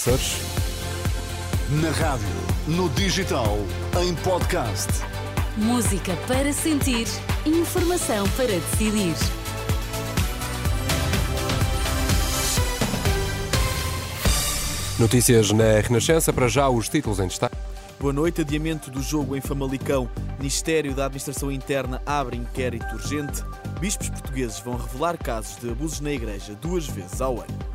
Açores. Na rádio, no digital, em podcast. Música para sentir, informação para decidir. Notícias na Renascença, para já os títulos em destaque. Boa noite. Adiamento do jogo em Famalicão. Ministério da Administração Interna abre inquérito urgente. Bispos portugueses vão revelar casos de abusos na Igreja duas vezes ao ano.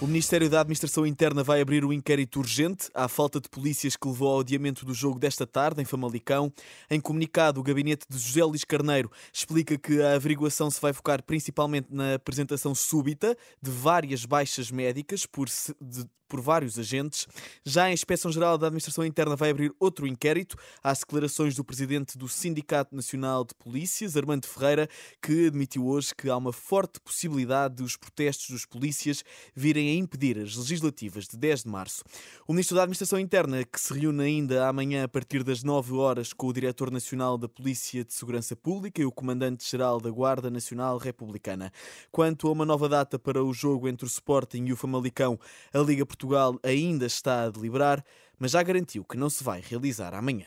O Ministério da Administração Interna vai abrir um inquérito urgente à falta de polícias que levou ao adiamento do jogo desta tarde em Famalicão. Em comunicado, o gabinete de José Luís Carneiro explica que a averiguação se vai focar principalmente na apresentação súbita de várias baixas médicas por, de, por vários agentes. Já a Inspeção-Geral da Administração Interna vai abrir outro inquérito às declarações do presidente do Sindicato Nacional de Polícias, Armando Ferreira, que admitiu hoje que há uma forte possibilidade de os protestos dos polícias virem a impedir as legislativas de 10 de março. O Ministro da Administração Interna, que se reúne ainda amanhã a partir das 9 horas com o Diretor Nacional da Polícia de Segurança Pública e o Comandante-Geral da Guarda Nacional Republicana. Quanto a uma nova data para o jogo entre o Sporting e o Famalicão, a Liga Portuguesa Portugal ainda está a deliberar, mas já garantiu que não se vai realizar amanhã.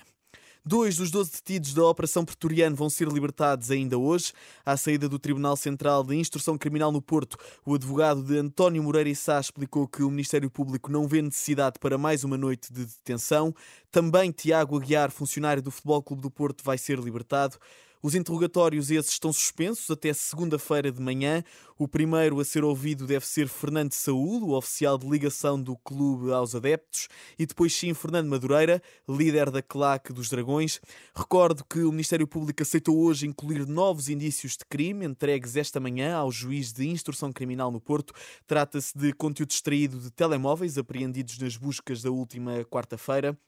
Dois dos 12 detidos da Operação Pretoriano vão ser libertados ainda hoje. À saída do Tribunal Central de Instrução Criminal no Porto, o advogado de António Moreira e Sá explicou que o Ministério Público não vê necessidade para mais uma noite de detenção. Também Tiago Aguiar, funcionário do Futebol Clube do Porto, vai ser libertado. Os interrogatórios esses estão suspensos até segunda-feira de manhã. O primeiro a ser ouvido deve ser Fernando Saúde, o oficial de ligação do clube aos adeptos, e depois sim Fernando Madureira, líder da claque dos Dragões. Recordo que o Ministério Público aceitou hoje incluir novos indícios de crime entregues esta manhã ao juiz de instrução criminal no Porto. Trata-se de conteúdo extraído de telemóveis apreendidos nas buscas da última quarta-feira.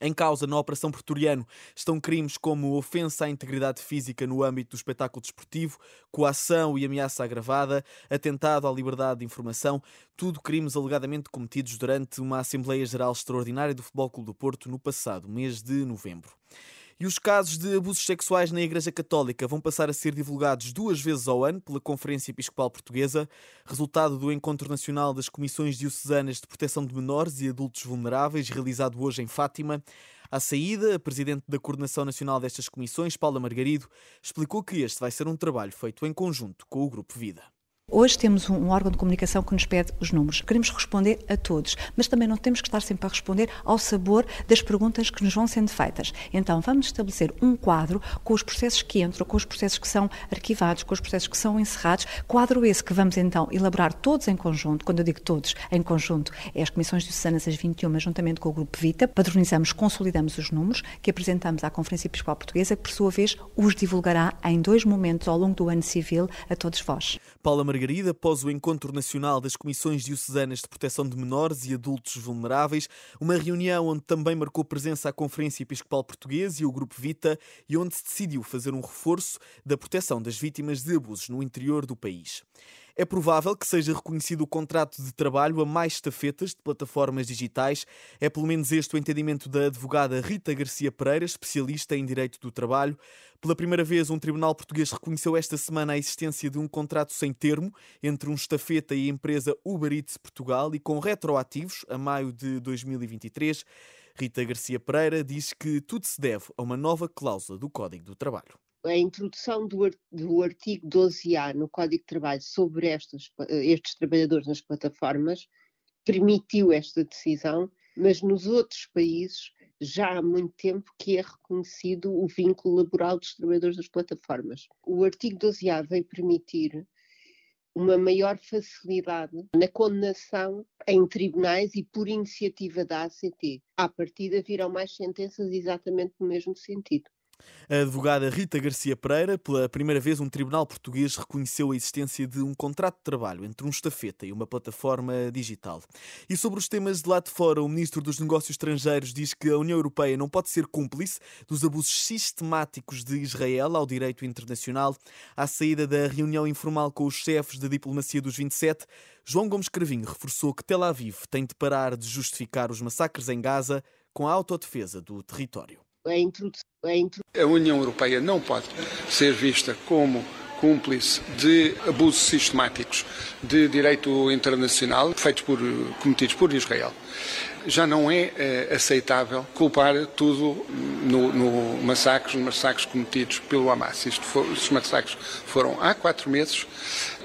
Em causa na Operação Pretoriano estão crimes como ofensa à integridade física no âmbito do espetáculo desportivo, coação e ameaça agravada, atentado à liberdade de informação, tudo crimes alegadamente cometidos durante uma Assembleia Geral Extraordinária do Futebol Clube do Porto no passado mês de novembro. E os casos de abusos sexuais na Igreja Católica vão passar a ser divulgados duas vezes ao ano pela Conferência Episcopal Portuguesa, resultado do Encontro Nacional das Comissões Diocesanas de Proteção de Menores e Adultos Vulneráveis, realizado hoje em Fátima. À saída, a Presidente da Coordenação Nacional destas comissões, Paula Margarido, explicou que este vai ser um trabalho feito em conjunto com o Grupo Vida. Hoje temos um órgão de comunicação que nos pede os números. Queremos responder a todos, mas também não temos que estar sempre a responder ao sabor das perguntas que nos vão sendo feitas. Então, vamos estabelecer um quadro com os processos que entram, com os processos que são arquivados, com os processos que são encerrados. Quadro esse que vamos então elaborar todos em conjunto. Quando eu digo todos em conjunto, é as comissões diocesanas, as 21, juntamente com o Grupo Vita. Padronizamos, consolidamos os números que apresentamos à Conferência Episcopal Portuguesa, que por sua vez os divulgará em dois momentos ao longo do ano civil a todos vós. Paula Margarida, após o Encontro Nacional das Comissões Diocesanas de Proteção de Menores e Adultos Vulneráveis, uma reunião onde também marcou presença a Conferência Episcopal Portuguesa e o Grupo Vita e onde se decidiu fazer um reforço da proteção das vítimas de abusos no interior do país. É provável que seja reconhecido o contrato de trabalho a mais estafetas de plataformas digitais. É pelo menos este o entendimento da advogada Rita Garcia Pereira, especialista em direito do trabalho. Pela primeira vez, um tribunal português reconheceu esta semana a existência de um contrato sem termo entre um estafeta e a empresa Uber Eats Portugal e com retroativos a maio de 2023. Rita Garcia Pereira diz que tudo se deve a uma nova cláusula do Código do Trabalho a introdução do, artigo 12A no Código de Trabalho sobre estes, estes trabalhadores nas plataformas permitiu esta decisão, mas nos outros países já há muito tempo que é reconhecido o vínculo laboral dos trabalhadores das plataformas. O artigo 12A veio permitir uma maior facilidade na condenação em tribunais e por iniciativa da ACT. À partida virão mais sentenças exatamente no mesmo sentido. A advogada Rita Garcia Pereira, pela primeira vez, um tribunal português reconheceu a existência de um contrato de trabalho entre um estafeta e uma plataforma digital. E sobre os temas de lá de fora, o ministro dos Negócios Estrangeiros diz que a União Europeia não pode ser cúmplice dos abusos sistemáticos de Israel ao direito internacional. À saída da reunião informal com os chefes da diplomacia dos 27, João Gomes Cravinho reforçou que Tel Aviv tem de parar de justificar os massacres em Gaza com a autodefesa do território a introdução. A União Europeia não pode ser vista como cúmplice de abusos sistemáticos de direito internacional feitos por, cometidos por Israel já não é eh, aceitável culpar tudo no, no massacres, nos massacres cometidos pelo Hamas. Isto for, estes massacres foram há quatro meses.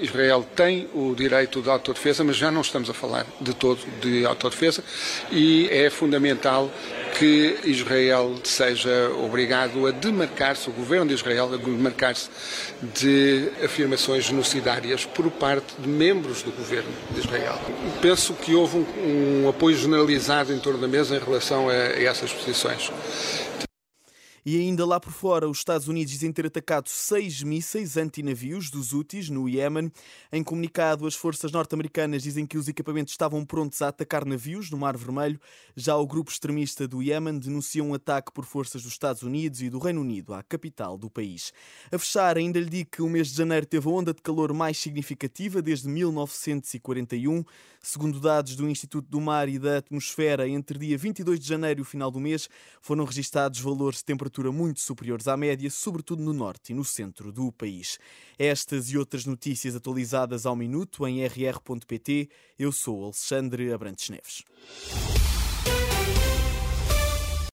Israel tem o direito de autodefesa, mas já não estamos a falar de todo de autodefesa e é fundamental que Israel seja obrigado a demarcar-se, o governo de Israel a demarcar-se de afirmações genocidárias por parte de membros do governo de Israel. Penso que houve um, um apoio generalizado em torno da mesa em relação a, a essas posições. E ainda lá por fora, os Estados Unidos dizem ter atacado seis mísseis antinavios dos Houthis no Iémen. Em comunicado, as forças norte-americanas dizem que os equipamentos estavam prontos a atacar navios no Mar Vermelho. Já o grupo extremista do Iémen denuncia um ataque por forças dos Estados Unidos e do Reino Unido à capital do país. A fechar, ainda lhe digo que o mês de janeiro teve a onda de calor mais significativa desde 1941. Segundo dados do Instituto do Mar e da Atmosfera, entre dia 22 de janeiro e o final do mês, foram registados valores de temperatura temperatura muito superiores à média, sobretudo no norte e no centro do país. Estas e outras notícias atualizadas ao minuto em rr.pt. Eu sou Alexandre Abrantes Neves.